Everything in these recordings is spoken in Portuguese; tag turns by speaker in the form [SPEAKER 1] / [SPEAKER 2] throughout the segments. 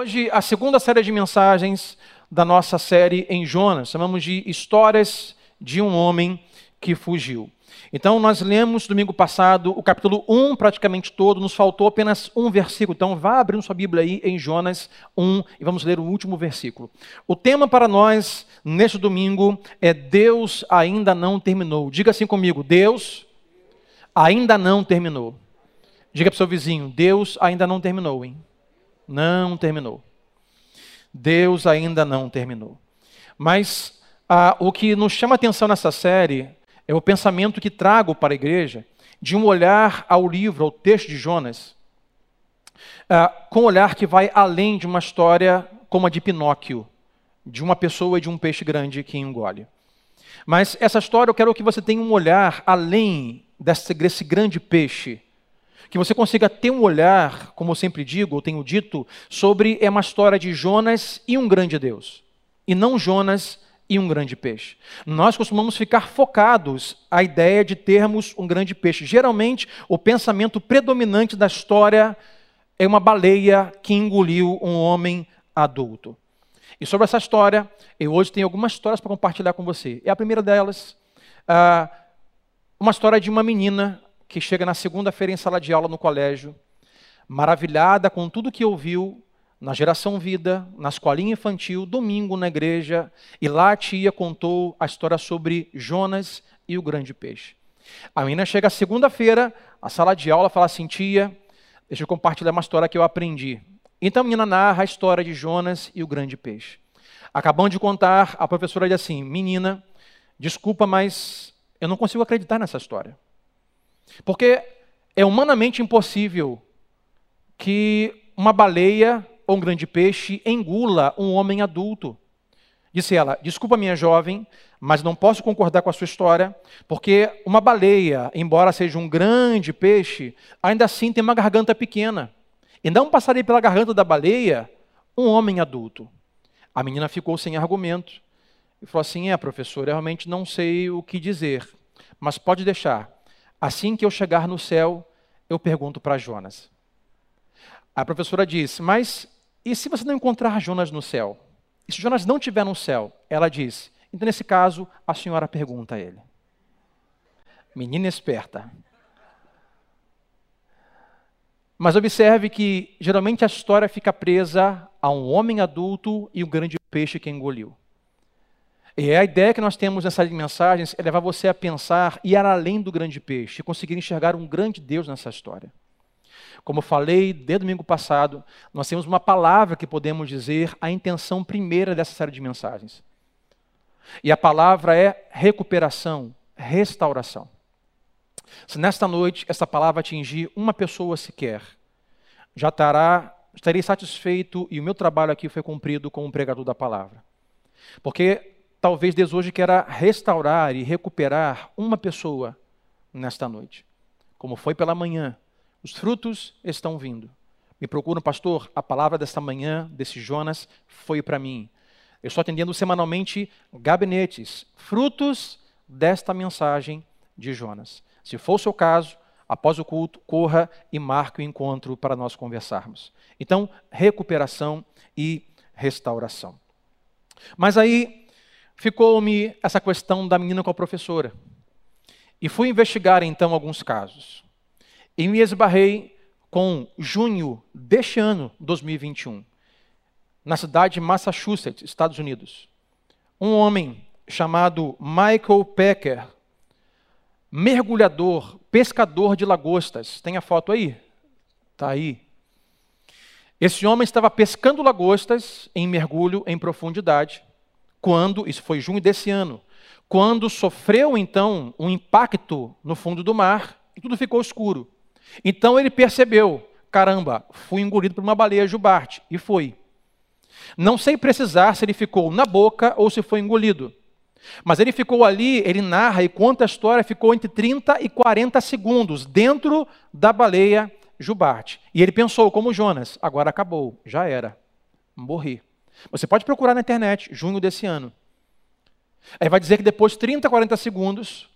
[SPEAKER 1] Hoje, a segunda série de mensagens da nossa série em Jonas, chamamos de Histórias de um Homem que Fugiu. Então, nós lemos domingo passado o capítulo 1 praticamente todo, nos faltou apenas um versículo. Então, vá abrindo sua Bíblia aí em Jonas 1 e vamos ler o último versículo. O tema para nós neste domingo é Deus ainda não terminou. Diga assim comigo: Deus ainda não terminou. Diga para o seu vizinho: Deus ainda não terminou, hein? Não terminou. Deus ainda não terminou. Mas ah, o que nos chama atenção nessa série é o pensamento que trago para a igreja de um olhar ao livro, ao texto de Jonas, ah, com um olhar que vai além de uma história como a de Pinóquio, de uma pessoa e de um peixe grande que engole. Mas essa história eu quero que você tenha um olhar além desse, desse grande peixe que você consiga ter um olhar, como eu sempre digo, ou tenho dito, sobre é uma história de Jonas e um grande Deus, e não Jonas e um grande peixe. Nós costumamos ficar focados à ideia de termos um grande peixe. Geralmente, o pensamento predominante da história é uma baleia que engoliu um homem adulto. E sobre essa história, eu hoje tenho algumas histórias para compartilhar com você. E a primeira delas, ah, uma história de uma menina que chega na segunda-feira em sala de aula no colégio, maravilhada com tudo que ouviu na geração vida, na escolinha infantil, domingo na igreja, e lá a tia contou a história sobre Jonas e o grande peixe. A menina chega segunda-feira, na sala de aula, fala assim: tia, deixa eu compartilhar uma história que eu aprendi. Então a menina narra a história de Jonas e o grande peixe. Acabando de contar, a professora diz assim: menina, desculpa, mas eu não consigo acreditar nessa história. Porque é humanamente impossível que uma baleia ou um grande peixe engula um homem adulto. Disse ela: Desculpa, minha jovem, mas não posso concordar com a sua história, porque uma baleia, embora seja um grande peixe, ainda assim tem uma garganta pequena. E não passaria pela garganta da baleia um homem adulto. A menina ficou sem argumento e falou assim: É, professor, eu realmente não sei o que dizer, mas pode deixar. Assim que eu chegar no céu, eu pergunto para Jonas. A professora disse: Mas e se você não encontrar Jonas no céu? E se Jonas não estiver no céu? Ela disse: Então, nesse caso, a senhora pergunta a ele. Menina esperta. Mas observe que geralmente a história fica presa a um homem adulto e um grande peixe que engoliu. E a ideia que nós temos nessas mensagens é levar você a pensar e ir além do grande peixe, conseguir enxergar um grande Deus nessa história. Como falei desde domingo passado, nós temos uma palavra que podemos dizer a intenção primeira dessa série de mensagens. E a palavra é recuperação, restauração. Se nesta noite essa palavra atingir uma pessoa sequer, já estará, estarei satisfeito e o meu trabalho aqui foi cumprido como pregador da palavra. Porque talvez Deus hoje queira restaurar e recuperar uma pessoa nesta noite. Como foi pela manhã, os frutos estão vindo. Me procuram, pastor, a palavra desta manhã, desse Jonas, foi para mim. Eu estou atendendo semanalmente gabinetes, frutos desta mensagem de Jonas. Se for o seu caso, após o culto, corra e marque o encontro para nós conversarmos. Então, recuperação e restauração. Mas aí, ficou-me essa questão da menina com a professora. E fui investigar então alguns casos. E me esbarrei com junho deste ano, 2021, na cidade de Massachusetts, Estados Unidos. Um homem chamado Michael Pecker, mergulhador, pescador de lagostas. Tem a foto aí? Está aí. Esse homem estava pescando lagostas em mergulho em profundidade quando, isso foi junho desse ano, quando sofreu então um impacto no fundo do mar e tudo ficou escuro. Então ele percebeu, caramba, fui engolido por uma baleia jubarte e foi. Não sei precisar se ele ficou na boca ou se foi engolido. Mas ele ficou ali, ele narra e conta a história, ficou entre 30 e 40 segundos dentro da baleia jubarte. E ele pensou, como Jonas, agora acabou, já era, morri. Você pode procurar na internet, junho desse ano. Aí vai dizer que depois de 30, 40 segundos,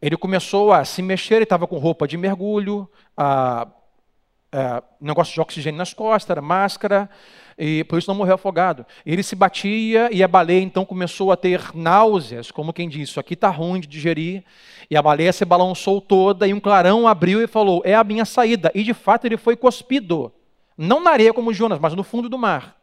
[SPEAKER 1] ele começou a se mexer, ele estava com roupa de mergulho, a é, negócio de oxigênio nas costas, era máscara, e por isso não morreu afogado. Ele se batia e a baleia então começou a ter náuseas, como quem diz, isso aqui está ruim de digerir. E a baleia se balançou toda e um clarão abriu e falou: É a minha saída. E de fato ele foi cuspido, não na areia como Jonas, mas no fundo do mar.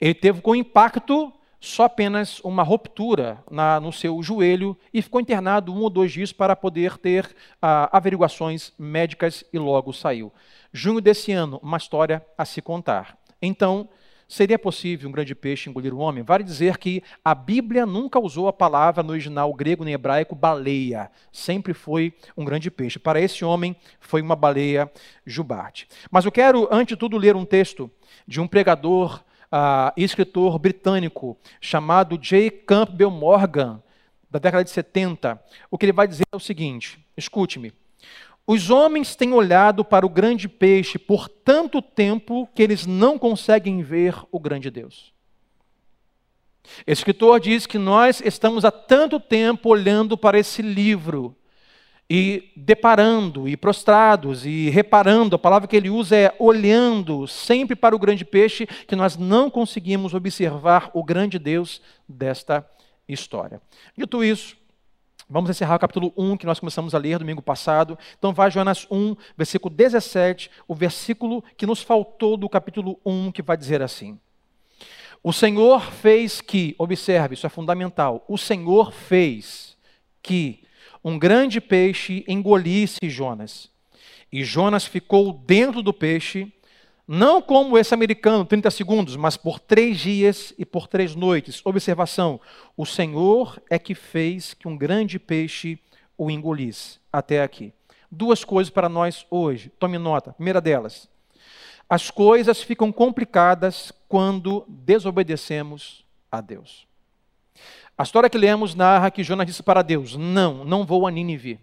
[SPEAKER 1] Ele teve com impacto só apenas uma ruptura na, no seu joelho e ficou internado um ou dois dias para poder ter ah, averiguações médicas e logo saiu. Junho desse ano, uma história a se contar. Então, seria possível um grande peixe engolir um homem? Vale dizer que a Bíblia nunca usou a palavra no original grego nem hebraico baleia. Sempre foi um grande peixe. Para esse homem, foi uma baleia jubarte. Mas eu quero, antes de tudo, ler um texto de um pregador uh, escritor britânico chamado J. Campbell Morgan, da década de 70. O que ele vai dizer é o seguinte: escute-me. Os homens têm olhado para o grande peixe por tanto tempo que eles não conseguem ver o grande Deus. Esse escritor diz que nós estamos há tanto tempo olhando para esse livro e deparando e prostrados e reparando, a palavra que ele usa é olhando sempre para o grande peixe, que nós não conseguimos observar o grande Deus desta história. Dito isso, Vamos encerrar o capítulo 1 que nós começamos a ler domingo passado. Então vai Jonas 1, versículo 17, o versículo que nos faltou do capítulo 1, que vai dizer assim: O Senhor fez que, observe, isso é fundamental. O Senhor fez que um grande peixe engolisse Jonas. E Jonas ficou dentro do peixe não como esse americano, 30 segundos, mas por três dias e por três noites. Observação: o Senhor é que fez que um grande peixe o engolisse. Até aqui. Duas coisas para nós hoje. Tome nota. Primeira delas: as coisas ficam complicadas quando desobedecemos a Deus. A história que lemos narra que Jonas disse para Deus: Não, não vou a Nínive.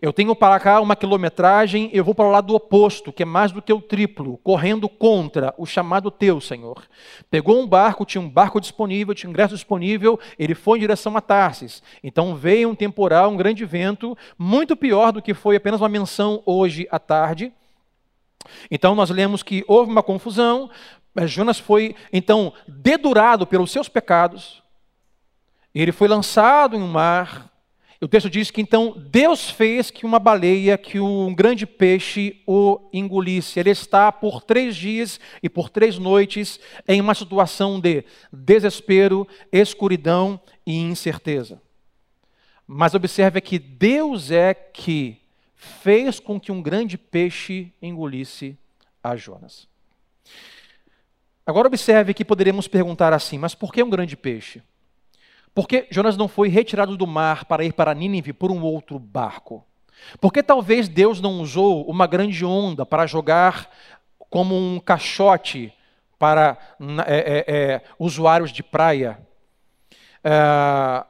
[SPEAKER 1] Eu tenho para cá uma quilometragem, eu vou para o lado oposto, que é mais do que o triplo, correndo contra o chamado teu, Senhor. Pegou um barco, tinha um barco disponível, tinha ingresso disponível, ele foi em direção a Tarsis. Então veio um temporal, um grande vento, muito pior do que foi apenas uma menção hoje à tarde. Então nós lemos que houve uma confusão, Jonas foi então dedurado pelos seus pecados, ele foi lançado em um mar, o texto diz que então Deus fez que uma baleia, que um grande peixe o engolisse. Ele está por três dias e por três noites em uma situação de desespero, escuridão e incerteza. Mas observe que Deus é que fez com que um grande peixe engolisse a Jonas. Agora observe que poderíamos perguntar assim: mas por que um grande peixe? Porque Jonas não foi retirado do mar para ir para Nínive por um outro barco? Porque talvez Deus não usou uma grande onda para jogar como um caixote para é, é, é, usuários de praia? É,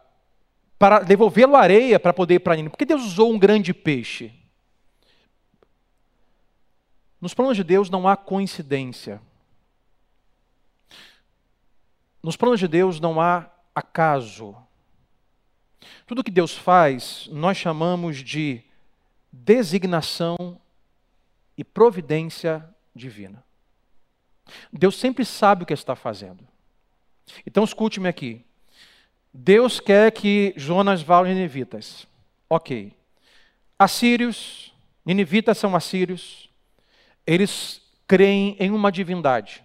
[SPEAKER 1] para devolvê-lo à areia para poder ir para Nínive? Por que Deus usou um grande peixe? Nos planos de Deus não há coincidência. Nos planos de Deus não há acaso. Tudo que Deus faz, nós chamamos de designação e providência divina. Deus sempre sabe o que está fazendo. Então escute-me aqui. Deus quer que Jonas vá aos ninivitas. Ok. Assírios, ninivitas são assírios, eles creem em uma divindade.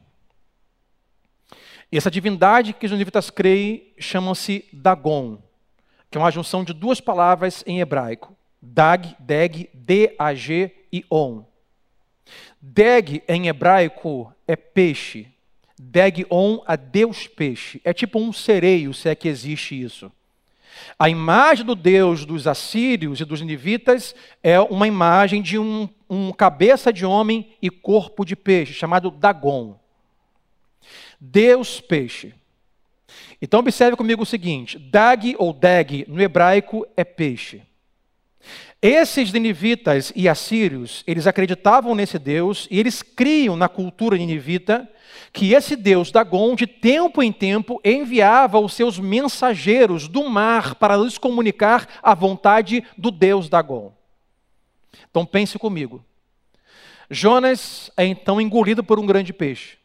[SPEAKER 1] E essa divindade que os ninivitas creem chama-se Dagon, que é uma junção de duas palavras em hebraico. Dag, Deg, D-A-G e On. Deg em hebraico é peixe. Deg-on a Deus peixe. É tipo um sereio, se é que existe isso. A imagem do Deus dos assírios e dos ninivitas é uma imagem de um, um cabeça de homem e corpo de peixe, chamado Dagon. Deus peixe. Então observe comigo o seguinte: dag ou dag no hebraico é peixe. Esses ninivitas e assírios, eles acreditavam nesse Deus e eles criam na cultura ninivita que esse Deus Dagon, de tempo em tempo, enviava os seus mensageiros do mar para lhes comunicar a vontade do Deus Dagon. Então pense comigo. Jonas é então engolido por um grande peixe.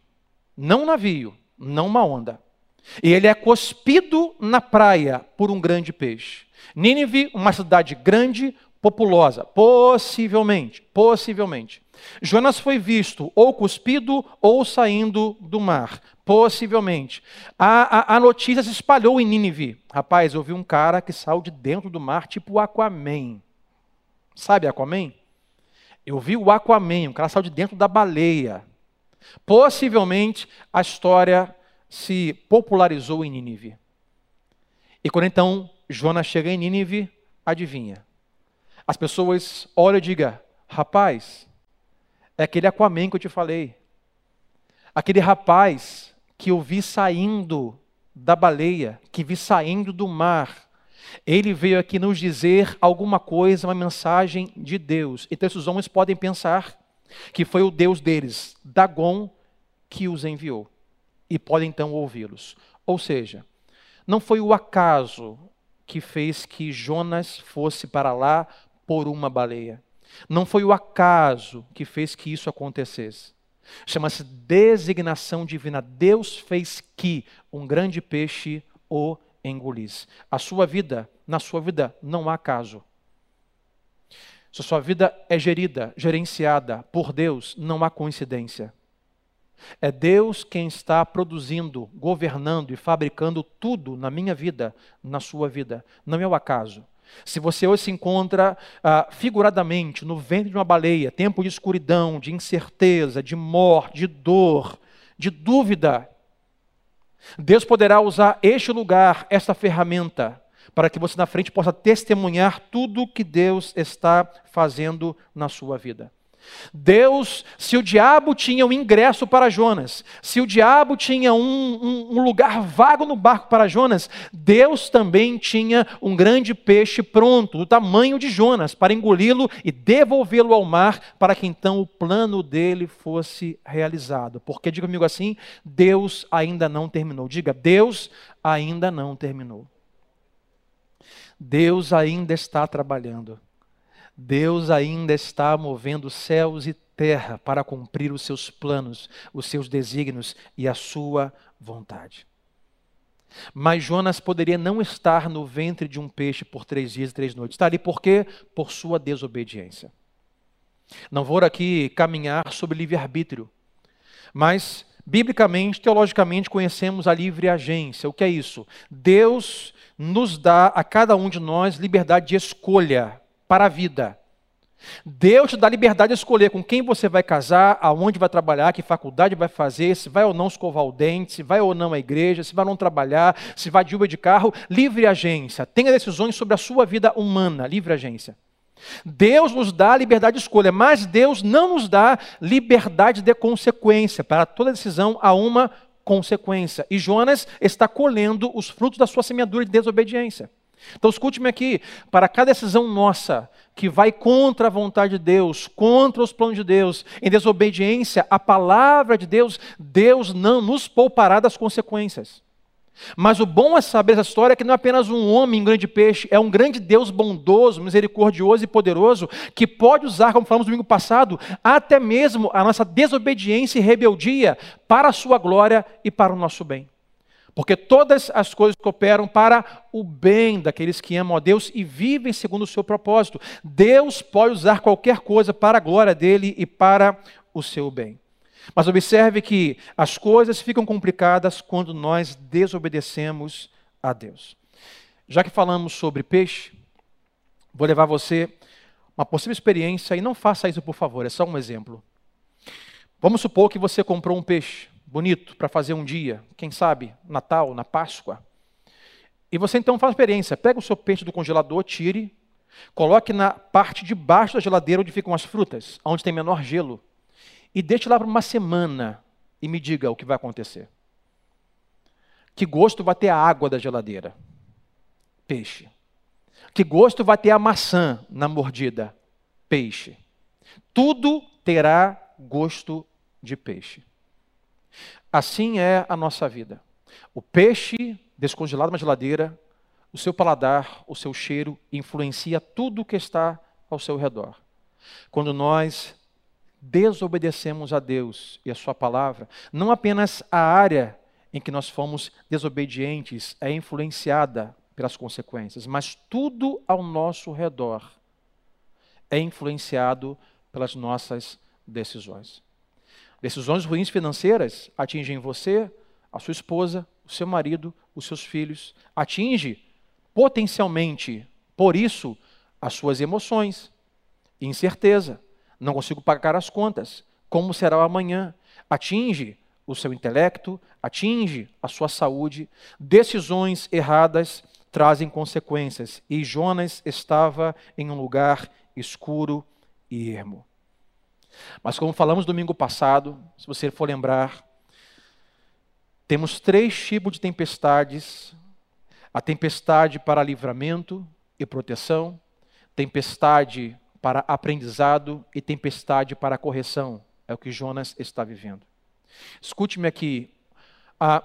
[SPEAKER 1] Não um navio, não uma onda. E ele é cuspido na praia por um grande peixe. Nínive, uma cidade grande, populosa, possivelmente, possivelmente. Jonas foi visto ou cuspido ou saindo do mar, possivelmente. A, a, a notícia se espalhou em Nínive. Rapaz, eu vi um cara que saiu de dentro do mar, tipo Aquaman. Sabe Aquaman? Eu vi o Aquaman, um cara saiu de dentro da baleia. Possivelmente a história se popularizou em Nínive. E quando então Jonas chega em Nínive, adivinha? As pessoas olham e digam: rapaz, é aquele Aquaman que eu te falei. Aquele rapaz que eu vi saindo da baleia, que vi saindo do mar. Ele veio aqui nos dizer alguma coisa, uma mensagem de Deus. Então esses homens podem pensar que foi o Deus deles, Dagon, que os enviou. E podem então ouvi-los. Ou seja, não foi o acaso que fez que Jonas fosse para lá por uma baleia. Não foi o acaso que fez que isso acontecesse. Chama-se designação divina. Deus fez que um grande peixe o engolisse. A sua vida, na sua vida, não há acaso. Se a sua vida é gerida, gerenciada por Deus, não há coincidência. É Deus quem está produzindo, governando e fabricando tudo na minha vida, na sua vida. Não é o acaso. Se você hoje se encontra ah, figuradamente no ventre de uma baleia, tempo de escuridão, de incerteza, de morte, de dor, de dúvida, Deus poderá usar este lugar, esta ferramenta, para que você na frente possa testemunhar tudo que Deus está fazendo na sua vida. Deus, se o diabo tinha um ingresso para Jonas, se o diabo tinha um, um, um, lugar vago no barco para Jonas, Deus também tinha um grande peixe pronto, do tamanho de Jonas, para engoli-lo e devolvê-lo ao mar, para que então o plano dele fosse realizado. Porque, diga comigo assim, Deus ainda não terminou. Diga, Deus ainda não terminou. Deus ainda está trabalhando. Deus ainda está movendo céus e terra para cumprir os seus planos, os seus desígnios e a sua vontade. Mas Jonas poderia não estar no ventre de um peixe por três dias e três noites. Está ali por quê? Por sua desobediência. Não vou aqui caminhar sobre livre-arbítrio, mas biblicamente, teologicamente, conhecemos a livre agência. O que é isso? Deus nos dá a cada um de nós liberdade de escolha para a vida. Deus te dá liberdade de escolher com quem você vai casar, aonde vai trabalhar, que faculdade vai fazer, se vai ou não escovar o dente, se vai ou não à igreja, se vai ou não trabalhar, se vai de Uber de carro. Livre agência. Tenha decisões sobre a sua vida humana. Livre agência. Deus nos dá liberdade de escolha, mas Deus não nos dá liberdade de consequência. Para toda decisão há uma consequência. E Jonas está colhendo os frutos da sua semeadura de desobediência. Então escute-me aqui, para cada decisão nossa que vai contra a vontade de Deus, contra os planos de Deus, em desobediência à palavra de Deus, Deus não nos poupará das consequências. Mas o bom é saber essa história que não é apenas um homem, um grande peixe, é um grande Deus bondoso, misericordioso e poderoso, que pode usar, como falamos no domingo passado, até mesmo a nossa desobediência e rebeldia para a sua glória e para o nosso bem. Porque todas as coisas cooperam para o bem daqueles que amam a Deus e vivem segundo o seu propósito. Deus pode usar qualquer coisa para a glória dele e para o seu bem. Mas observe que as coisas ficam complicadas quando nós desobedecemos a Deus. Já que falamos sobre peixe, vou levar você uma possível experiência e não faça isso, por favor, é só um exemplo. Vamos supor que você comprou um peixe bonito para fazer um dia, quem sabe, Natal, na Páscoa. E você então faz uma experiência, pega o seu peixe do congelador, tire, coloque na parte de baixo da geladeira onde ficam as frutas, onde tem menor gelo, e deixe lá por uma semana e me diga o que vai acontecer. Que gosto vai ter a água da geladeira? Peixe. Que gosto vai ter a maçã na mordida? Peixe. Tudo terá gosto de peixe. Assim é a nossa vida. O peixe descongelado na geladeira, o seu paladar, o seu cheiro influencia tudo o que está ao seu redor. Quando nós desobedecemos a Deus e a Sua palavra, não apenas a área em que nós fomos desobedientes é influenciada pelas consequências, mas tudo ao nosso redor é influenciado pelas nossas decisões. Decisões ruins financeiras atingem você, a sua esposa, o seu marido, os seus filhos, atinge potencialmente, por isso, as suas emoções, incerteza, não consigo pagar as contas, como será o amanhã, atinge o seu intelecto, atinge a sua saúde, decisões erradas trazem consequências, e Jonas estava em um lugar escuro e ermo. Mas como falamos domingo passado, se você for lembrar, temos três tipos de tempestades: a tempestade para livramento e proteção, tempestade para aprendizado e tempestade para correção. É o que Jonas está vivendo. Escute-me aqui. Ah,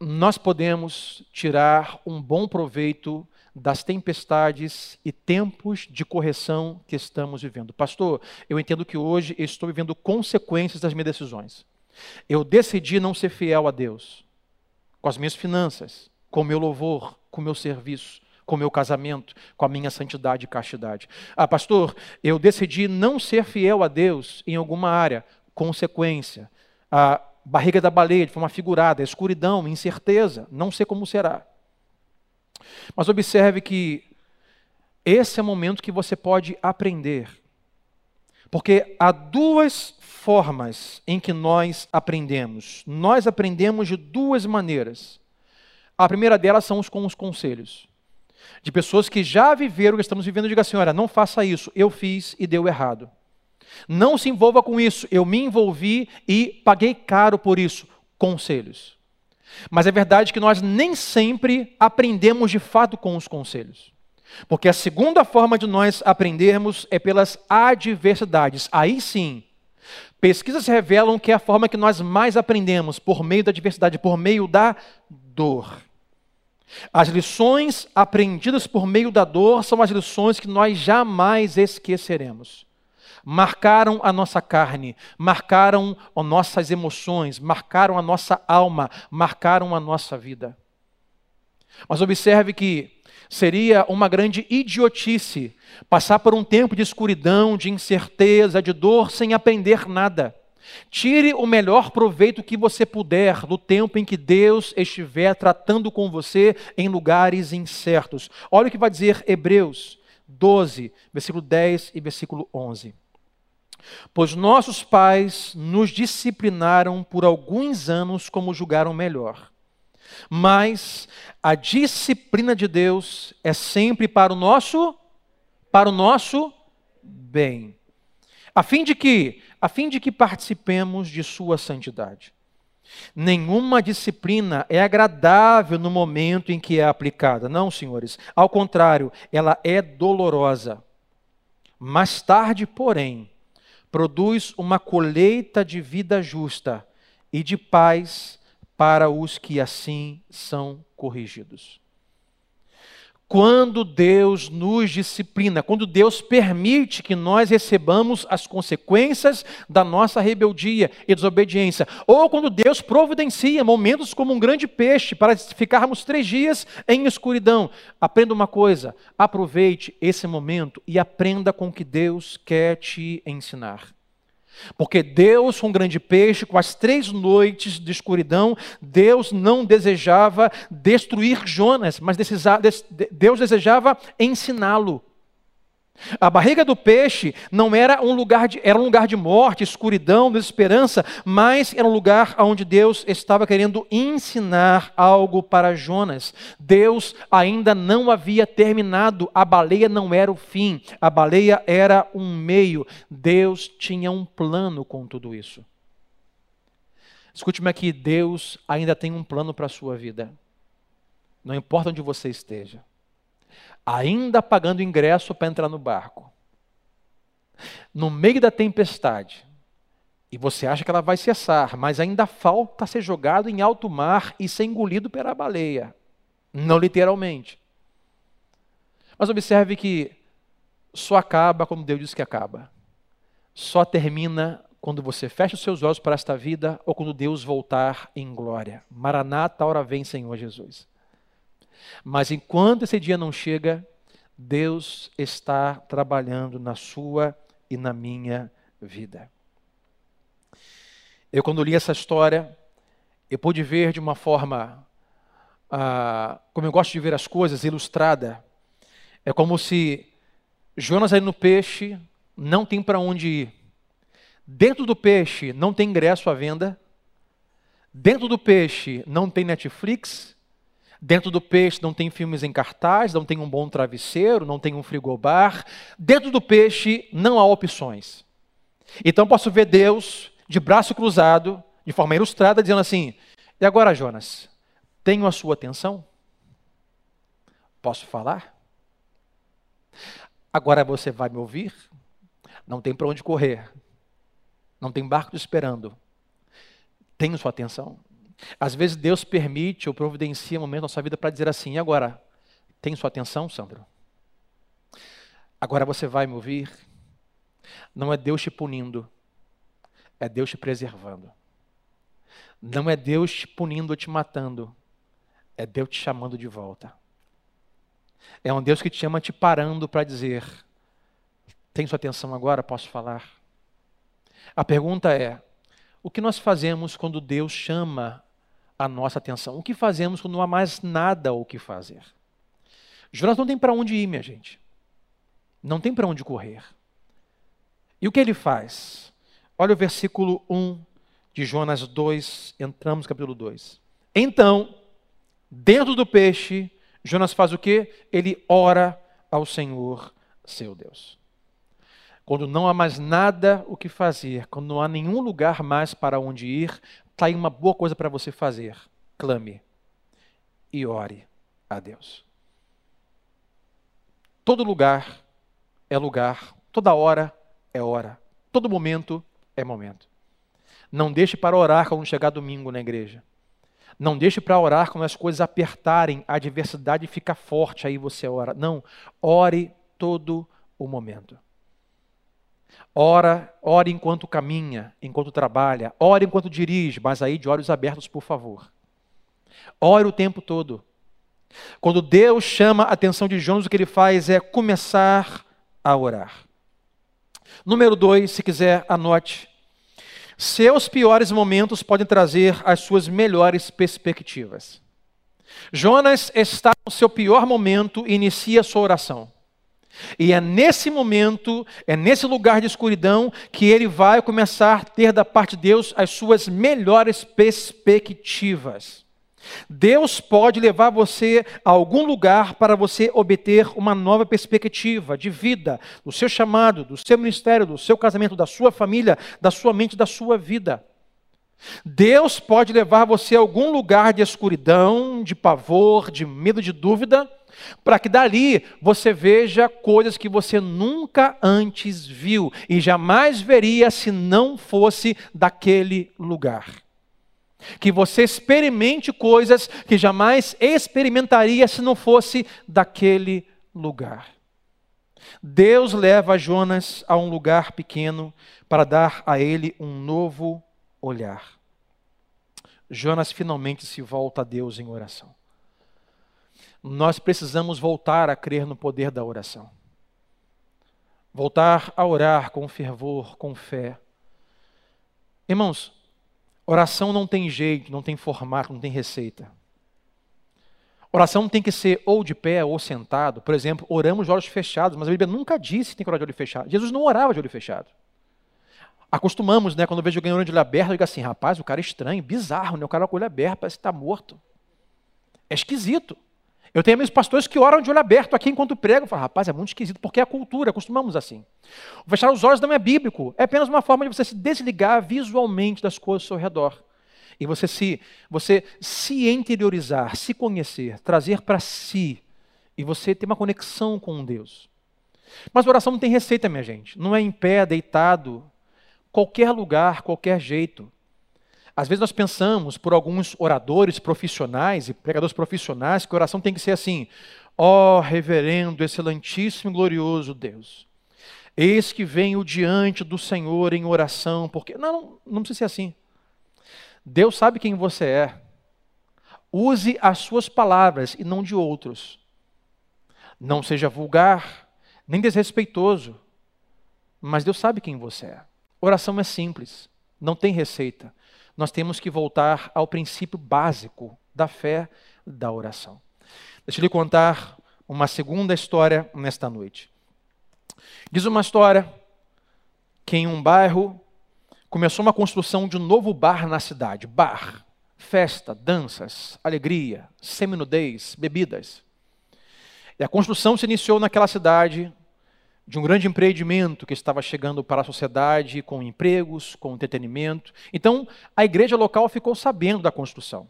[SPEAKER 1] nós podemos tirar um bom proveito das tempestades e tempos de correção que estamos vivendo. Pastor, eu entendo que hoje estou vivendo consequências das minhas decisões. Eu decidi não ser fiel a Deus com as minhas finanças, com o meu louvor, com o meu serviço, com o meu casamento, com a minha santidade e castidade. Ah, pastor, eu decidi não ser fiel a Deus em alguma área, consequência. A barriga da baleia, de forma figurada, escuridão, incerteza, não sei como será. Mas observe que esse é o momento que você pode aprender. Porque há duas formas em que nós aprendemos. Nós aprendemos de duas maneiras. A primeira delas são os com os conselhos. De pessoas que já viveram o que estamos vivendo, diga assim: olha, não faça isso, eu fiz e deu errado. Não se envolva com isso, eu me envolvi e paguei caro por isso. Conselhos. Mas é verdade que nós nem sempre aprendemos de fato com os conselhos. Porque a segunda forma de nós aprendermos é pelas adversidades. Aí sim, pesquisas revelam que é a forma que nós mais aprendemos, por meio da adversidade, por meio da dor. As lições aprendidas por meio da dor são as lições que nós jamais esqueceremos marcaram a nossa carne, marcaram as nossas emoções, marcaram a nossa alma, marcaram a nossa vida. Mas observe que seria uma grande idiotice passar por um tempo de escuridão, de incerteza, de dor, sem aprender nada. Tire o melhor proveito que você puder do tempo em que Deus estiver tratando com você em lugares incertos. Olha o que vai dizer Hebreus 12, versículo 10 e versículo 11. Pois nossos pais nos disciplinaram por alguns anos como julgaram melhor. Mas a disciplina de Deus é sempre para o nosso para o nosso bem. A fim de que, a fim de que participemos de sua santidade. Nenhuma disciplina é agradável no momento em que é aplicada. Não, senhores. Ao contrário, ela é dolorosa. Mais tarde, porém, produz uma colheita de vida justa e de paz para os que assim são corrigidos. Quando Deus nos disciplina, quando Deus permite que nós recebamos as consequências da nossa rebeldia e desobediência, ou quando Deus providencia momentos como um grande peixe para ficarmos três dias em escuridão, aprenda uma coisa: aproveite esse momento e aprenda com o que Deus quer te ensinar. Porque Deus, um grande peixe, com as três noites de escuridão, Deus não desejava destruir Jonas, mas Deus desejava ensiná-lo. A barriga do peixe não era um lugar de, era um lugar de morte, escuridão, desesperança, mas era um lugar onde Deus estava querendo ensinar algo para Jonas. Deus ainda não havia terminado, a baleia não era o fim, a baleia era um meio. Deus tinha um plano com tudo isso. Escute-me aqui, Deus ainda tem um plano para a sua vida. Não importa onde você esteja ainda pagando ingresso para entrar no barco, no meio da tempestade, e você acha que ela vai cessar, mas ainda falta ser jogado em alto mar e ser engolido pela baleia. Não literalmente. Mas observe que só acaba como Deus diz que acaba. Só termina quando você fecha os seus olhos para esta vida ou quando Deus voltar em glória. Maranata, hora vem, Senhor Jesus. Mas enquanto esse dia não chega, Deus está trabalhando na sua e na minha vida. Eu, quando li essa história, eu pude ver de uma forma, ah, como eu gosto de ver as coisas, ilustrada. É como se Jonas aí no peixe não tem para onde ir. Dentro do peixe não tem ingresso à venda. Dentro do peixe não tem Netflix. Dentro do peixe não tem filmes em cartaz, não tem um bom travesseiro, não tem um frigobar. Dentro do peixe não há opções. Então posso ver Deus de braço cruzado, de forma ilustrada, dizendo assim: E agora, Jonas, tenho a sua atenção? Posso falar? Agora você vai me ouvir? Não tem para onde correr. Não tem barco esperando. Tenho sua atenção. Às vezes Deus permite ou providencia um momento na sua vida para dizer assim: e agora? Tem sua atenção, Sandro? Agora você vai me ouvir? Não é Deus te punindo, é Deus te preservando. Não é Deus te punindo ou te matando, é Deus te chamando de volta. É um Deus que te ama te parando para dizer: tem sua atenção agora? Posso falar? A pergunta é: o que nós fazemos quando Deus chama a nossa atenção? O que fazemos quando não há mais nada o que fazer? Jonas não tem para onde ir, minha gente. Não tem para onde correr. E o que ele faz? Olha o versículo 1 de Jonas 2, entramos no capítulo 2. Então, dentro do peixe, Jonas faz o quê? Ele ora ao Senhor, seu Deus. Quando não há mais nada o que fazer, quando não há nenhum lugar mais para onde ir, está aí uma boa coisa para você fazer. Clame e ore a Deus. Todo lugar é lugar, toda hora é hora, todo momento é momento. Não deixe para orar quando chegar domingo na igreja. Não deixe para orar quando as coisas apertarem, a adversidade fica forte, aí você ora. Não, ore todo o momento. Ora, ore enquanto caminha, enquanto trabalha, ore enquanto dirige, mas aí de olhos abertos, por favor. Ore o tempo todo. Quando Deus chama a atenção de Jonas, o que ele faz é começar a orar. Número dois, se quiser, anote. Seus piores momentos podem trazer as suas melhores perspectivas. Jonas está no seu pior momento e inicia sua oração. E é nesse momento, é nesse lugar de escuridão, que ele vai começar a ter da parte de Deus as suas melhores perspectivas. Deus pode levar você a algum lugar para você obter uma nova perspectiva de vida, do seu chamado, do seu ministério, do seu casamento, da sua família, da sua mente, da sua vida. Deus pode levar você a algum lugar de escuridão, de pavor, de medo, de dúvida para que dali você veja coisas que você nunca antes viu e jamais veria se não fosse daquele lugar. Que você experimente coisas que jamais experimentaria se não fosse daquele lugar. Deus leva Jonas a um lugar pequeno para dar a ele um novo olhar. Jonas finalmente se volta a Deus em oração nós precisamos voltar a crer no poder da oração. Voltar a orar com fervor, com fé. Irmãos, oração não tem jeito, não tem formato, não tem receita. Oração tem que ser ou de pé ou sentado. Por exemplo, oramos de olhos fechados, mas a Bíblia nunca disse que tem que orar de olho fechado. Jesus não orava de olho fechado. Acostumamos, né? Quando eu vejo alguém orando de olho aberto, eu digo assim, rapaz, o cara é estranho, bizarro, né? O cara com o olho aberto, parece que está morto. É esquisito. Eu tenho amigos pastores que oram de olho aberto aqui enquanto pregam. Falo, rapaz, é muito esquisito, porque é a cultura, costumamos assim. Fechar os olhos não é bíblico, é apenas uma forma de você se desligar visualmente das coisas ao seu redor. E você se, você se interiorizar, se conhecer, trazer para si, e você ter uma conexão com Deus. Mas oração não tem receita, minha gente. Não é em pé, deitado, qualquer lugar, qualquer jeito. Às vezes nós pensamos, por alguns oradores profissionais e pregadores profissionais, que a oração tem que ser assim: ó oh, reverendo, excelentíssimo e glorioso Deus. Eis que venho diante do Senhor em oração, porque. Não, não precisa ser assim. Deus sabe quem você é. Use as suas palavras e não de outros. Não seja vulgar, nem desrespeitoso, mas Deus sabe quem você é. Oração é simples, não tem receita. Nós temos que voltar ao princípio básico da fé da oração. Deixa eu lhe contar uma segunda história nesta noite. Diz uma história que em um bairro começou uma construção de um novo bar na cidade. Bar, festa, danças, alegria, seminudez, bebidas. E a construção se iniciou naquela cidade de um grande empreendimento que estava chegando para a sociedade com empregos, com entretenimento. Então, a igreja local ficou sabendo da construção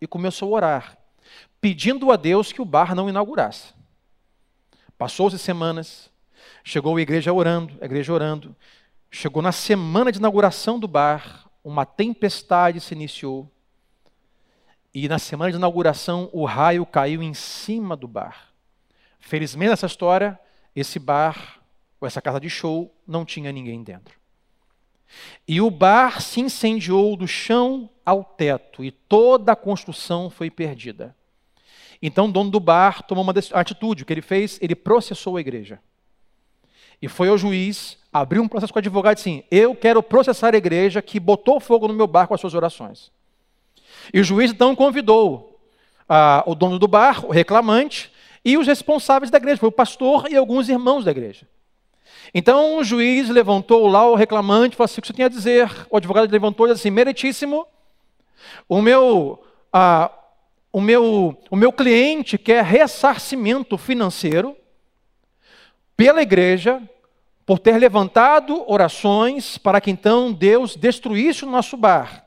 [SPEAKER 1] e começou a orar, pedindo a Deus que o bar não inaugurasse. Passou-se semanas, chegou a igreja orando, a igreja orando. Chegou na semana de inauguração do bar, uma tempestade se iniciou. E na semana de inauguração, o raio caiu em cima do bar. Felizmente, nessa história, esse bar, ou essa casa de show, não tinha ninguém dentro. E o bar se incendiou do chão ao teto, e toda a construção foi perdida. Então, o dono do bar tomou uma atitude. O que ele fez? Ele processou a igreja. E foi ao juiz, abriu um processo com o advogado e disse assim: Eu quero processar a igreja que botou fogo no meu bar com as suas orações. E o juiz então convidou ah, o dono do bar, o reclamante, e os responsáveis da igreja, foi o pastor e alguns irmãos da igreja. Então o juiz levantou lá o reclamante, falou assim: o que você tem a dizer? O advogado levantou e disse assim: meritíssimo, o meu, ah, o meu, o meu cliente quer ressarcimento financeiro pela igreja por ter levantado orações para que então Deus destruísse o nosso bar.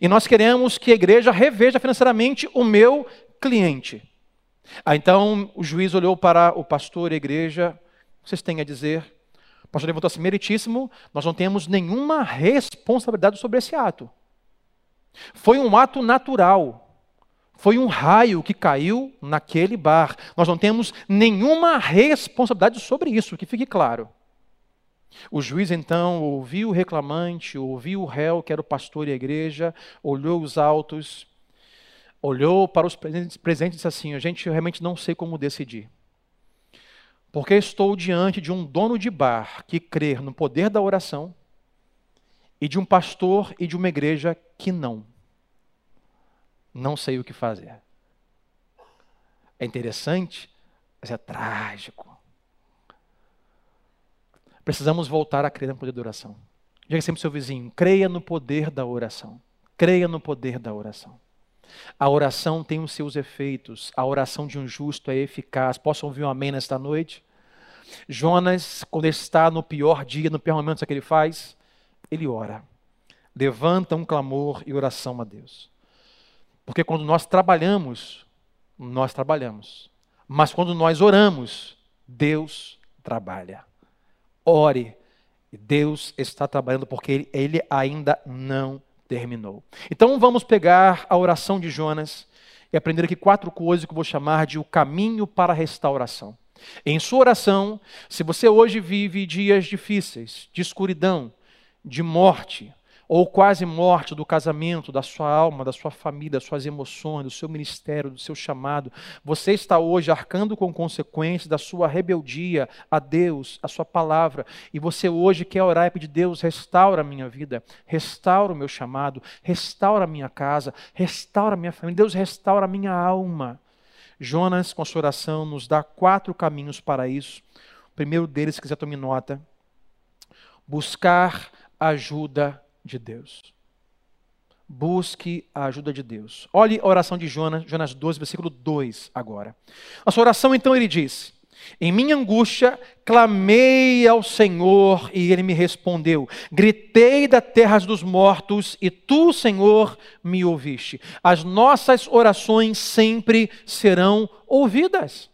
[SPEAKER 1] E nós queremos que a igreja reveja financeiramente o meu cliente. Ah, então o juiz olhou para o pastor e a igreja, vocês têm a dizer? O pastor levantou assim, meritíssimo, nós não temos nenhuma responsabilidade sobre esse ato. Foi um ato natural. Foi um raio que caiu naquele bar. Nós não temos nenhuma responsabilidade sobre isso, que fique claro. O juiz então ouviu o reclamante, ouviu o réu, que era o pastor e a igreja, olhou os autos olhou para os presentes, e disse assim: gente realmente não sei como decidir. Porque estou diante de um dono de bar que crê no poder da oração e de um pastor e de uma igreja que não. Não sei o que fazer. É interessante, mas é trágico. Precisamos voltar a crer no poder da oração. Diga sempre ao seu vizinho: creia no poder da oração. Creia no poder da oração. A oração tem os seus efeitos. A oração de um justo é eficaz. Posso ouvir um amém nesta noite? Jonas, quando está no pior dia, no pior momento que ele faz, ele ora. Levanta um clamor e oração a Deus. Porque quando nós trabalhamos, nós trabalhamos. Mas quando nós oramos, Deus trabalha. Ore. Deus está trabalhando porque ele, ele ainda não terminou. Então vamos pegar a oração de Jonas e aprender aqui quatro coisas que eu vou chamar de o caminho para a restauração. Em sua oração, se você hoje vive dias difíceis, de escuridão, de morte, ou quase morte do casamento, da sua alma, da sua família, das suas emoções, do seu ministério, do seu chamado. Você está hoje arcando com consequências da sua rebeldia a Deus, a sua palavra, e você hoje quer orar e pedir: Deus, restaura a minha vida, restaura o meu chamado, restaura a minha casa, restaura a minha família, Deus, restaura a minha alma. Jonas, com sua oração, nos dá quatro caminhos para isso. O primeiro deles, se quiser tomar nota, buscar ajuda de Deus. Busque a ajuda de Deus. Olhe a oração de Jonas, Jonas 12, versículo 2 agora. A sua oração, então, ele diz: Em minha angústia, clamei ao Senhor e ele me respondeu. Gritei da terra dos mortos e tu, Senhor, me ouviste. As nossas orações sempre serão ouvidas.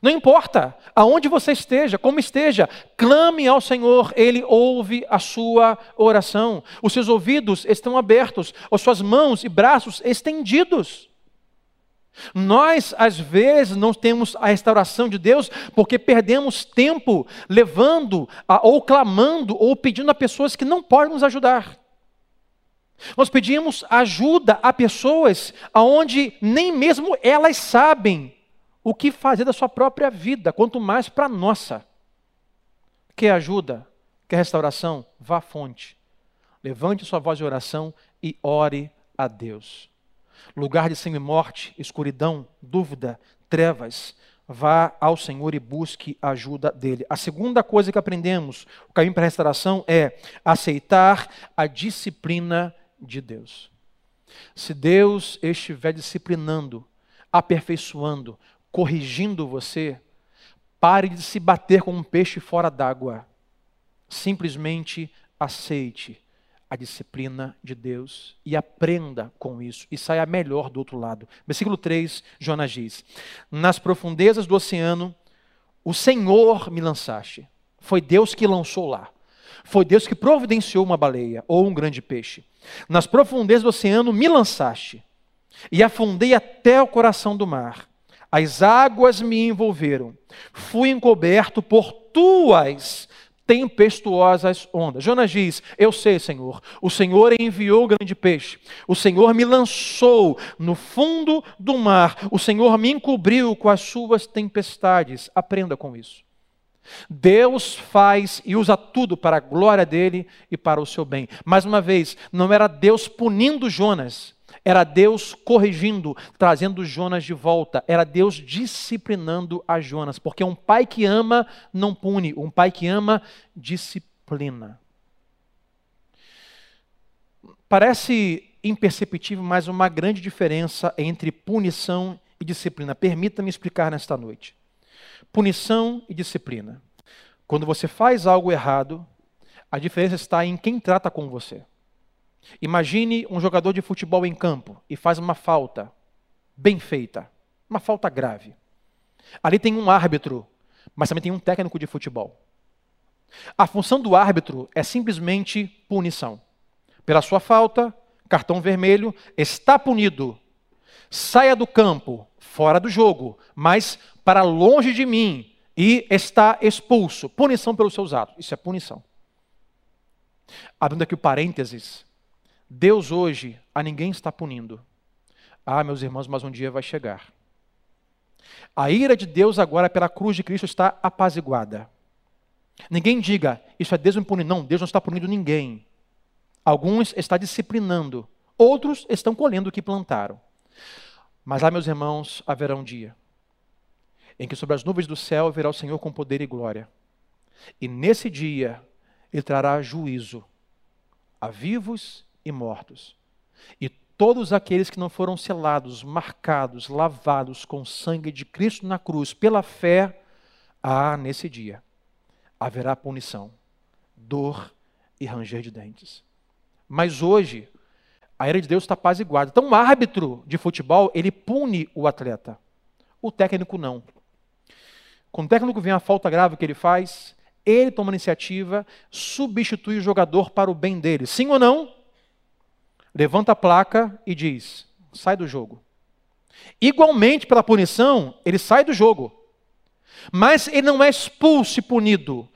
[SPEAKER 1] Não importa aonde você esteja, como esteja, clame ao Senhor, Ele ouve a sua oração. Os seus ouvidos estão abertos, as suas mãos e braços estendidos. Nós, às vezes, não temos a restauração de Deus porque perdemos tempo levando, a, ou clamando, ou pedindo a pessoas que não podem nos ajudar. Nós pedimos ajuda a pessoas aonde nem mesmo elas sabem o que fazer da sua própria vida, quanto mais para a nossa. Quer ajuda? Quer restauração? Vá à fonte. Levante sua voz de oração e ore a Deus lugar de sangue e morte, escuridão, dúvida, trevas, vá ao Senhor e busque a ajuda dele. A segunda coisa que aprendemos, o caminho para a restauração, é aceitar a disciplina de Deus. Se Deus estiver disciplinando, aperfeiçoando, corrigindo você, pare de se bater como um peixe fora d'água. Simplesmente aceite a disciplina de Deus e aprenda com isso e saia melhor do outro lado. Versículo 3, Jonas diz: Nas profundezas do oceano, o Senhor me lançaste. Foi Deus que lançou lá. Foi Deus que providenciou uma baleia ou um grande peixe. Nas profundezas do oceano me lançaste e afundei até o coração do mar. As águas me envolveram. Fui encoberto por tuas tempestuosas ondas. Jonas diz: Eu sei, Senhor, o Senhor enviou o grande peixe, o Senhor me lançou no fundo do mar, o Senhor me encobriu com as suas tempestades. Aprenda com isso. Deus faz e usa tudo para a glória dele e para o seu bem. Mais uma vez, não era Deus punindo Jonas, era Deus corrigindo, trazendo Jonas de volta. Era Deus disciplinando a Jonas. Porque um pai que ama não pune, um pai que ama disciplina. Parece imperceptível, mas uma grande diferença entre punição e disciplina. Permita-me explicar nesta noite. Punição e disciplina. Quando você faz algo errado, a diferença está em quem trata com você. Imagine um jogador de futebol em campo e faz uma falta bem feita, uma falta grave. Ali tem um árbitro, mas também tem um técnico de futebol. A função do árbitro é simplesmente punição. Pela sua falta, cartão vermelho, está punido. Saia do campo, fora do jogo, mas para longe de mim e está expulso. Punição pelos seus atos. Isso é punição. Abrindo aqui o parênteses, Deus hoje a ninguém está punindo. Ah, meus irmãos, mas um dia vai chegar. A ira de Deus agora pela cruz de Cristo está apaziguada. Ninguém diga, isso é Deus me punindo. Não, Deus não está punindo ninguém. Alguns está disciplinando, outros estão colhendo o que plantaram. Mas lá, meus irmãos, haverá um dia em que sobre as nuvens do céu virá o Senhor com poder e glória. E nesse dia ele trará juízo a vivos e mortos. E todos aqueles que não foram selados, marcados, lavados com o sangue de Cristo na cruz pela fé, ah, nesse dia haverá punição, dor e ranger de dentes. Mas hoje, a era de Deus está apaziguada. Então, o árbitro de futebol, ele pune o atleta. O técnico não. Quando o técnico vê a falta grave que ele faz, ele toma a iniciativa, substitui o jogador para o bem dele. Sim ou não? Levanta a placa e diz: sai do jogo. Igualmente, pela punição, ele sai do jogo. Mas ele não é expulso e punido.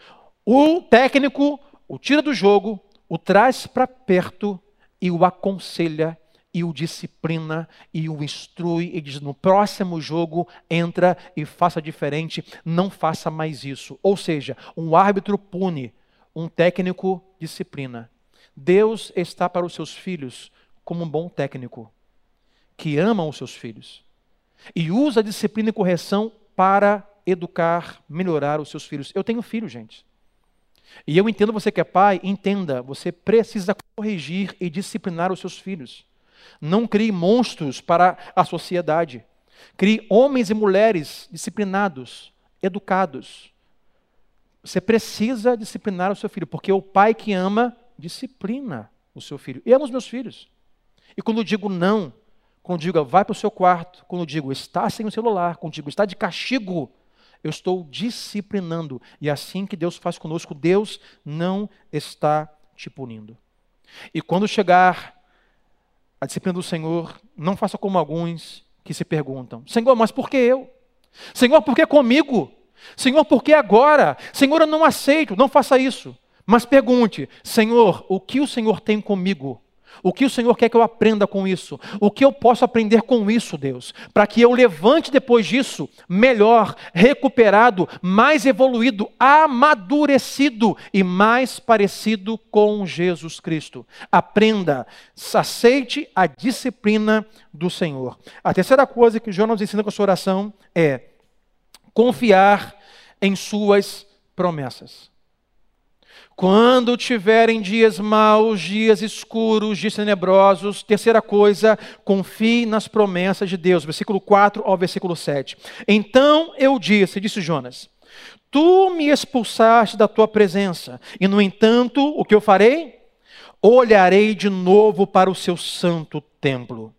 [SPEAKER 1] O técnico o tira do jogo, o traz para perto e o aconselha e o disciplina e o instrui e diz: no próximo jogo entra e faça diferente, não faça mais isso. Ou seja, um árbitro pune, um técnico disciplina. Deus está para os seus filhos como um bom técnico, que ama os seus filhos e usa a disciplina e correção para educar, melhorar os seus filhos. Eu tenho filho, gente. E eu entendo você que é pai, entenda, você precisa corrigir e disciplinar os seus filhos. Não crie monstros para a sociedade. Crie homens e mulheres disciplinados, educados. Você precisa disciplinar o seu filho, porque o pai que ama disciplina o seu filho. E amo os meus filhos. E quando digo não, quando digo vai para o seu quarto, quando digo está sem o celular, quando digo está de castigo, eu estou disciplinando. E é assim que Deus faz conosco, Deus não está te punindo. E quando chegar a disciplina do Senhor, não faça como alguns que se perguntam: Senhor, mas por que eu? Senhor, por que comigo? Senhor, por que agora? Senhor, eu não aceito, não faça isso. Mas pergunte: Senhor, o que o Senhor tem comigo? O que o Senhor quer que eu aprenda com isso? O que eu posso aprender com isso, Deus? Para que eu levante depois disso melhor, recuperado, mais evoluído, amadurecido e mais parecido com Jesus Cristo. Aprenda, aceite a disciplina do Senhor. A terceira coisa que Jonas nos ensina com a sua oração é confiar em suas promessas. Quando tiverem dias maus, dias escuros, dias tenebrosos, terceira coisa, confie nas promessas de Deus. Versículo 4 ao versículo 7. Então eu disse, disse Jonas: Tu me expulsaste da tua presença, e no entanto, o que eu farei? Olharei de novo para o seu santo templo.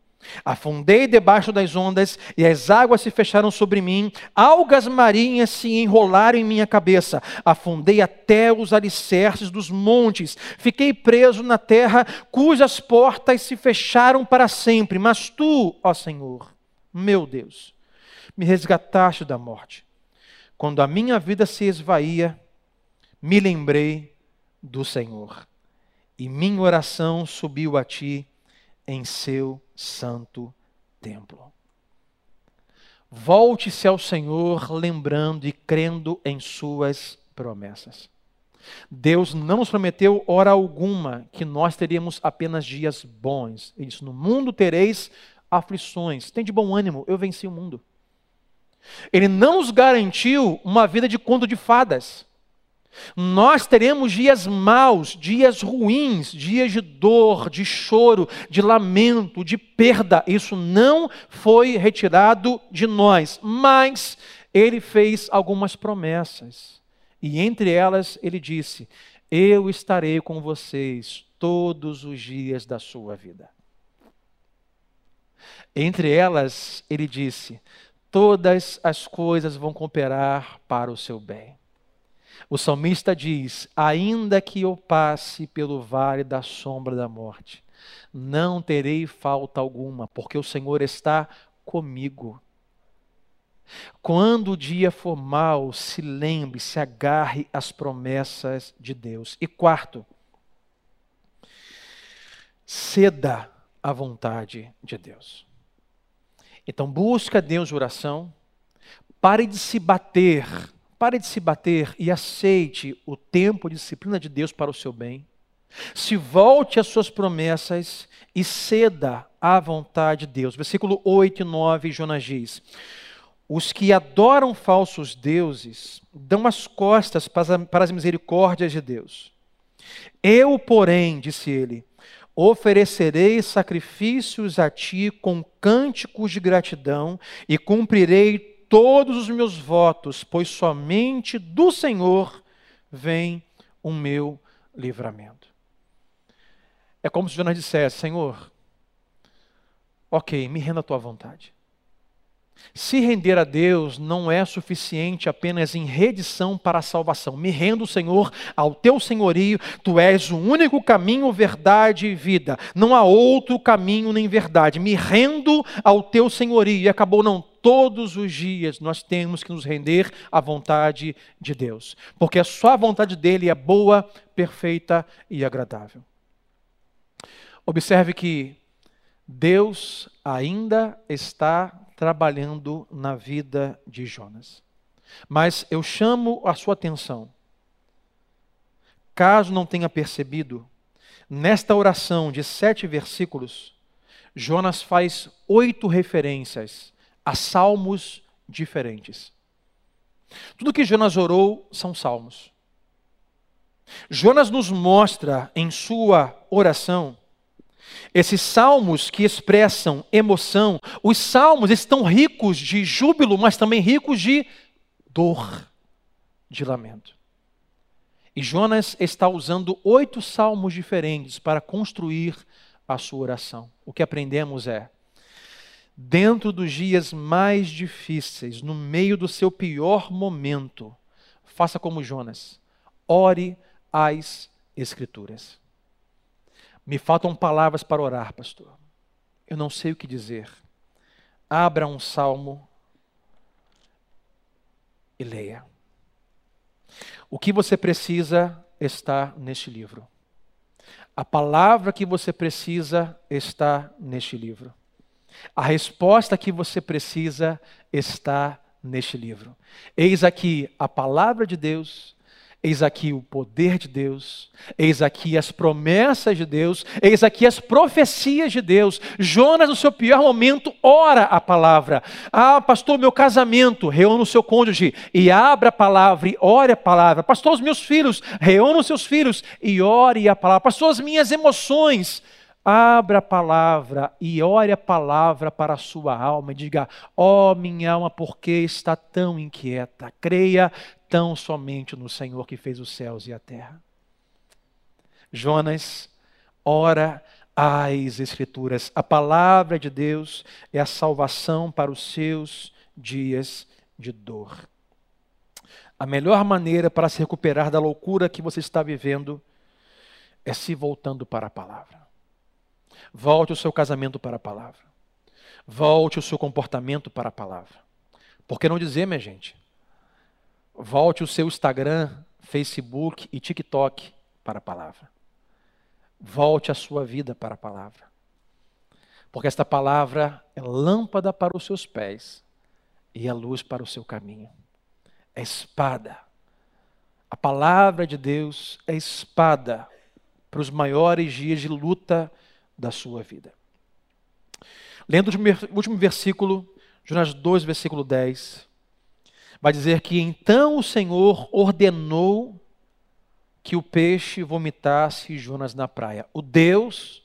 [SPEAKER 1] Afundei debaixo das ondas e as águas se fecharam sobre mim, algas marinhas se enrolaram em minha cabeça. Afundei até os alicerces dos montes, fiquei preso na terra cujas portas se fecharam para sempre. Mas tu, ó Senhor, meu Deus, me resgataste da morte. Quando a minha vida se esvaía, me lembrei do Senhor, e minha oração subiu a ti em seu santo templo. Volte-se ao Senhor lembrando e crendo em suas promessas. Deus não nos prometeu hora alguma que nós teríamos apenas dias bons. Ele disse: No mundo tereis aflições. Tem de bom ânimo, eu venci o mundo. Ele não nos garantiu uma vida de conto de fadas. Nós teremos dias maus, dias ruins, dias de dor, de choro, de lamento, de perda. Isso não foi retirado de nós, mas ele fez algumas promessas. E entre elas ele disse: Eu estarei com vocês todos os dias da sua vida. Entre elas ele disse: Todas as coisas vão cooperar para o seu bem. O salmista diz: Ainda que eu passe pelo vale da sombra da morte, não terei falta alguma, porque o Senhor está comigo. Quando o dia for mau, se lembre, se agarre às promessas de Deus. E quarto, ceda à vontade de Deus. Então busca Deus de oração, pare de se bater Pare de se bater e aceite o tempo de disciplina de Deus para o seu bem. Se volte às suas promessas e ceda à vontade de Deus. Versículo 8 e 9, Jonas diz: Os que adoram falsos deuses dão as costas para as misericórdias de Deus. Eu, porém, disse ele, oferecerei sacrifícios a ti com cânticos de gratidão e cumprirei todos os meus votos, pois somente do Senhor vem o meu livramento. É como se Jonas dissesse: Senhor, ok, me renda a tua vontade. Se render a Deus não é suficiente apenas em redição para a salvação. Me rendo, Senhor, ao teu senhorio. Tu és o único caminho, verdade e vida. Não há outro caminho nem verdade. Me rendo ao teu senhorio. E acabou não todos os dias nós temos que nos render à vontade de Deus, porque a sua vontade dele é boa, perfeita e agradável. Observe que Deus ainda está trabalhando na vida de Jonas. Mas eu chamo a sua atenção. Caso não tenha percebido, nesta oração de sete versículos, Jonas faz oito referências a salmos diferentes. Tudo que Jonas orou são salmos. Jonas nos mostra em sua oração esses salmos que expressam emoção, os salmos estão ricos de júbilo, mas também ricos de dor, de lamento. E Jonas está usando oito salmos diferentes para construir a sua oração. O que aprendemos é: dentro dos dias mais difíceis, no meio do seu pior momento, faça como Jonas, ore as Escrituras. Me faltam palavras para orar, pastor. Eu não sei o que dizer. abra um salmo e leia. O que você precisa está neste livro. A palavra que você precisa está neste livro. A resposta que você precisa está neste livro. Eis aqui a palavra de Deus Eis aqui o poder de Deus, eis aqui as promessas de Deus, eis aqui as profecias de Deus. Jonas, no seu pior momento, ora a palavra. Ah, pastor, meu casamento, reúna o seu cônjuge e abra a palavra e ore a palavra. Pastor, os meus filhos, reúna os seus filhos e ore a palavra. Pastor, as minhas emoções, Abra a palavra e ore a palavra para a sua alma e diga: Ó oh, minha alma, por que está tão inquieta? Creia tão somente no Senhor que fez os céus e a terra. Jonas ora às Escrituras. A palavra de Deus é a salvação para os seus dias de dor. A melhor maneira para se recuperar da loucura que você está vivendo é se voltando para a palavra. Volte o seu casamento para a palavra. Volte o seu comportamento para a palavra. Por que não dizer, minha gente? Volte o seu Instagram, Facebook e TikTok para a palavra. Volte a sua vida para a palavra. Porque esta palavra é lâmpada para os seus pés e é luz para o seu caminho. É espada. A palavra de Deus é espada para os maiores dias de luta da sua vida. Lendo o último versículo, Jonas 2, versículo 10 vai dizer que então o Senhor ordenou que o peixe vomitasse Jonas na praia. O Deus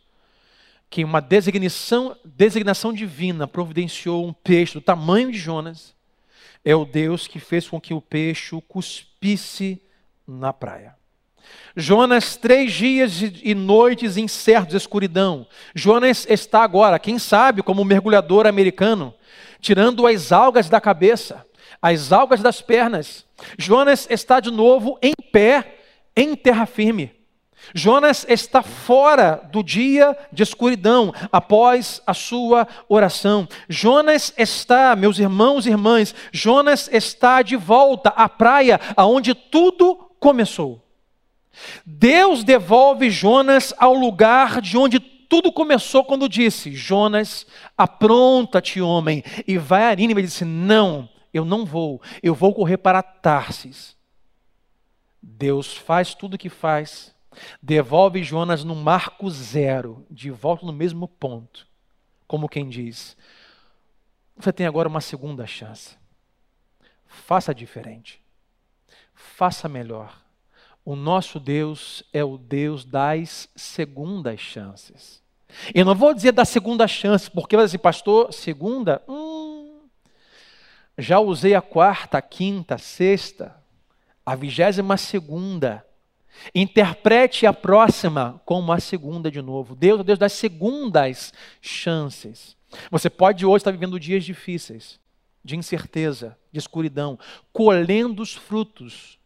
[SPEAKER 1] que uma designação, designação divina providenciou um peixe do tamanho de Jonas, é o Deus que fez com que o peixe cuspisse na praia. Jonas, três dias e noites incertos, escuridão. Jonas está agora, quem sabe, como mergulhador americano, tirando as algas da cabeça as algas das pernas. Jonas está de novo em pé, em terra firme. Jonas está fora do dia de escuridão após a sua oração. Jonas está, meus irmãos e irmãs, Jonas está de volta à praia aonde tudo começou. Deus devolve Jonas ao lugar de onde tudo começou quando disse: Jonas, apronta-te, homem, e vai a Nínive. Ele disse: Não, eu não vou, eu vou correr para Tarsis. Deus faz tudo o que faz, devolve Jonas no marco zero, de volta no mesmo ponto. Como quem diz: Você tem agora uma segunda chance. Faça diferente. Faça melhor. O nosso Deus é o Deus das segundas chances. Eu não vou dizer da segunda chance, porque vai dizer, pastor, segunda? Hum, já usei a quarta, a quinta, a sexta, a vigésima segunda. Interprete a próxima como a segunda de novo. Deus é Deus das segundas chances. Você pode hoje estar vivendo dias difíceis, de incerteza, de escuridão, colhendo os frutos,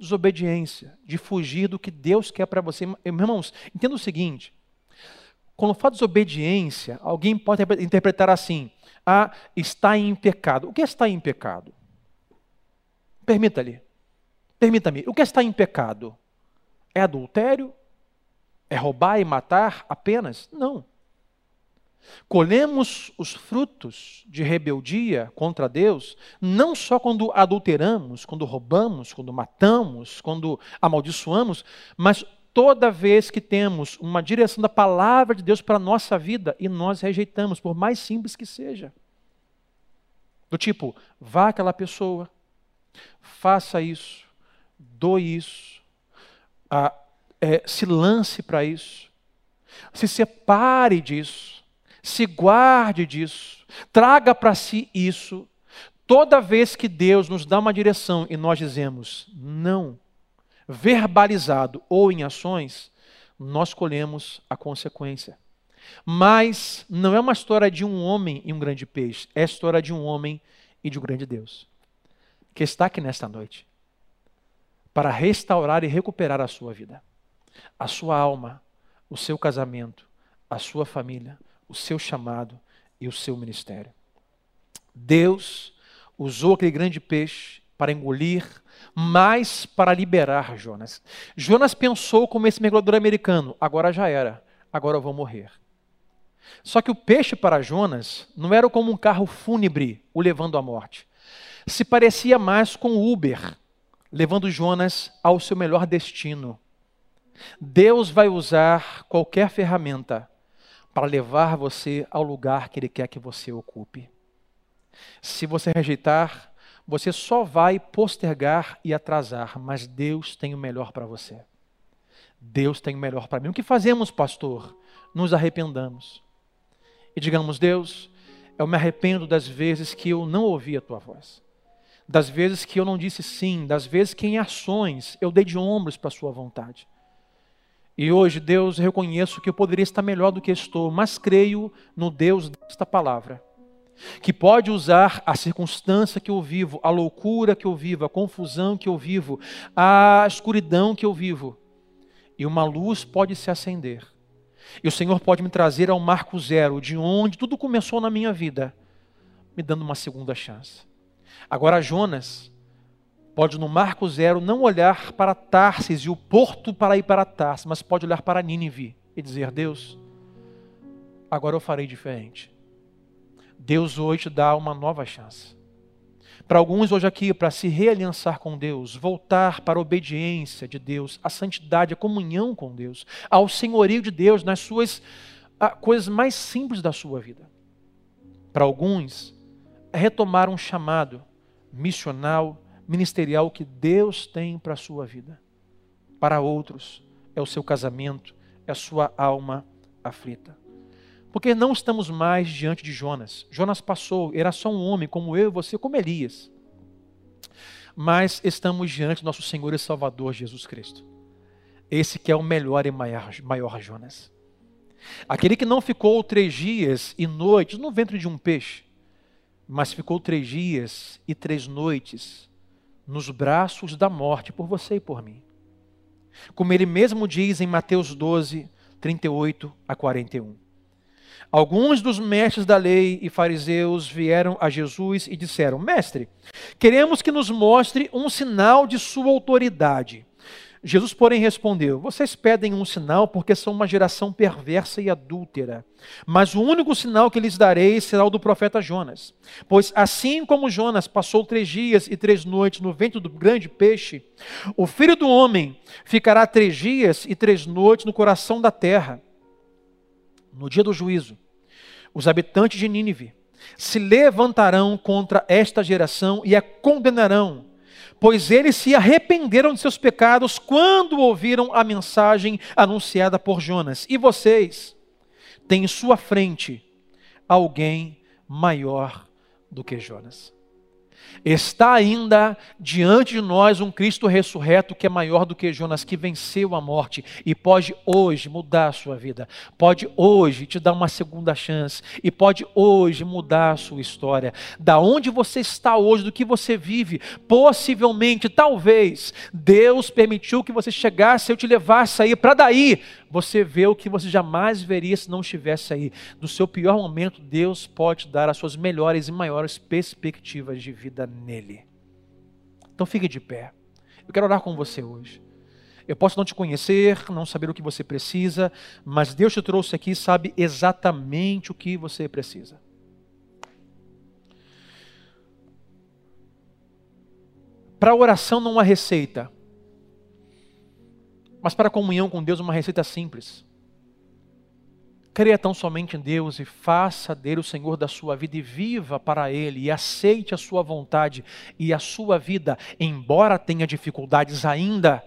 [SPEAKER 1] desobediência, de fugir do que Deus quer para você. Irmãos, entenda o seguinte: quando fala desobediência, alguém pode interpretar assim: a está em pecado. O que é está em pecado? Permita-lhe. Permita-me. O que é está em pecado? É adultério? É roubar e matar apenas? Não. Colhemos os frutos de rebeldia contra Deus não só quando adulteramos, quando roubamos, quando matamos, quando amaldiçoamos, mas toda vez que temos uma direção da palavra de Deus para a nossa vida e nós rejeitamos, por mais simples que seja. Do tipo, vá àquela pessoa, faça isso, doe isso, ah, é, se lance para isso, se separe disso, se guarde disso, traga para si isso. Toda vez que Deus nos dá uma direção e nós dizemos não, verbalizado ou em ações, nós colhemos a consequência. Mas não é uma história de um homem e um grande peixe, é a história de um homem e de um grande Deus, que está aqui nesta noite para restaurar e recuperar a sua vida, a sua alma, o seu casamento, a sua família, o seu chamado e o seu ministério. Deus usou aquele grande peixe para engolir, mas para liberar Jonas. Jonas pensou como esse mergulhador americano: agora já era, agora eu vou morrer. Só que o peixe para Jonas não era como um carro fúnebre o levando à morte. Se parecia mais com Uber, levando Jonas ao seu melhor destino. Deus vai usar qualquer ferramenta para levar você ao lugar que Ele quer que você ocupe. Se você rejeitar, você só vai postergar e atrasar, mas Deus tem o melhor para você. Deus tem o melhor para mim. O que fazemos, pastor? Nos arrependamos. E digamos, Deus, eu me arrependo das vezes que eu não ouvi a tua voz, das vezes que eu não disse sim, das vezes que em ações eu dei de ombros para a sua vontade. E hoje, Deus, eu reconheço que eu poderia estar melhor do que estou, mas creio no Deus desta palavra, que pode usar a circunstância que eu vivo, a loucura que eu vivo, a confusão que eu vivo, a escuridão que eu vivo, e uma luz pode se acender. E o Senhor pode me trazer ao marco zero, de onde tudo começou na minha vida, me dando uma segunda chance. Agora, Jonas, pode no marco zero não olhar para Tarsis e o porto para ir para Tarsis, mas pode olhar para Nínive e dizer: Deus, agora eu farei diferente. Deus hoje te dá uma nova chance. Para alguns hoje aqui, para se realiançar com Deus, voltar para a obediência de Deus, a santidade, a comunhão com Deus, ao senhorio de Deus nas suas coisas mais simples da sua vida. Para alguns, retomar um chamado missional, ministerial que Deus tem para a sua vida. Para outros, é o seu casamento, é a sua alma aflita. Porque não estamos mais diante de Jonas. Jonas passou, era só um homem como eu e você, como Elias. Mas estamos diante do nosso Senhor e Salvador Jesus Cristo. Esse que é o melhor e maior, maior Jonas. Aquele que não ficou três dias e noites no ventre de um peixe, mas ficou três dias e três noites nos braços da morte por você e por mim. Como ele mesmo diz em Mateus 12, 38 a 41. Alguns dos mestres da lei e fariseus vieram a Jesus e disseram: Mestre, queremos que nos mostre um sinal de sua autoridade. Jesus, porém, respondeu: Vocês pedem um sinal porque são uma geração perversa e adúltera. Mas o único sinal que lhes darei será o do profeta Jonas. Pois assim como Jonas passou três dias e três noites no ventre do grande peixe, o filho do homem ficará três dias e três noites no coração da terra. No dia do juízo, os habitantes de Nínive se levantarão contra esta geração e a condenarão pois eles se arrependeram de seus pecados quando ouviram a mensagem anunciada por Jonas. E vocês têm em sua frente alguém maior do que Jonas. Está ainda diante de nós um Cristo ressurreto que é maior do que Jonas, que venceu a morte e pode hoje mudar a sua vida, pode hoje te dar uma segunda chance e pode hoje mudar a sua história. Da onde você está hoje, do que você vive, possivelmente, talvez, Deus permitiu que você chegasse, eu te levasse aí, para daí você vê o que você jamais veria se não estivesse aí. No seu pior momento, Deus pode dar as suas melhores e maiores perspectivas de vida nele. Então fique de pé. Eu quero orar com você hoje. Eu posso não te conhecer, não saber o que você precisa, mas Deus te trouxe aqui e sabe exatamente o que você precisa. Para a oração não há receita. Mas para a comunhão com Deus, uma receita simples. Creia tão somente em Deus e faça dele o Senhor da sua vida e viva para Ele e aceite a sua vontade e a sua vida, embora tenha dificuldades ainda,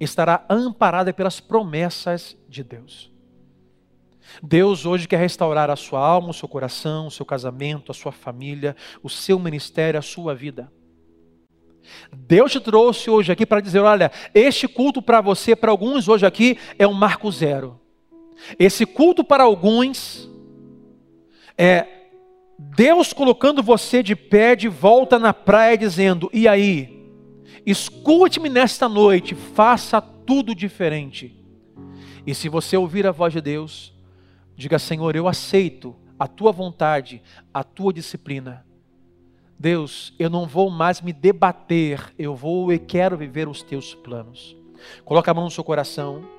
[SPEAKER 1] estará amparada pelas promessas de Deus. Deus hoje quer restaurar a sua alma, o seu coração, o seu casamento, a sua família, o seu ministério, a sua vida. Deus te trouxe hoje aqui para dizer: olha, este culto para você, para alguns hoje aqui, é um marco zero. Esse culto para alguns é Deus colocando você de pé de volta na praia, dizendo: e aí? Escute-me nesta noite, faça tudo diferente. E se você ouvir a voz de Deus, diga: Senhor, eu aceito a tua vontade, a tua disciplina, Deus, eu não vou mais me debater, eu vou e quero viver os teus planos. Coloca a mão no seu coração.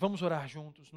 [SPEAKER 1] Vamos orar juntos.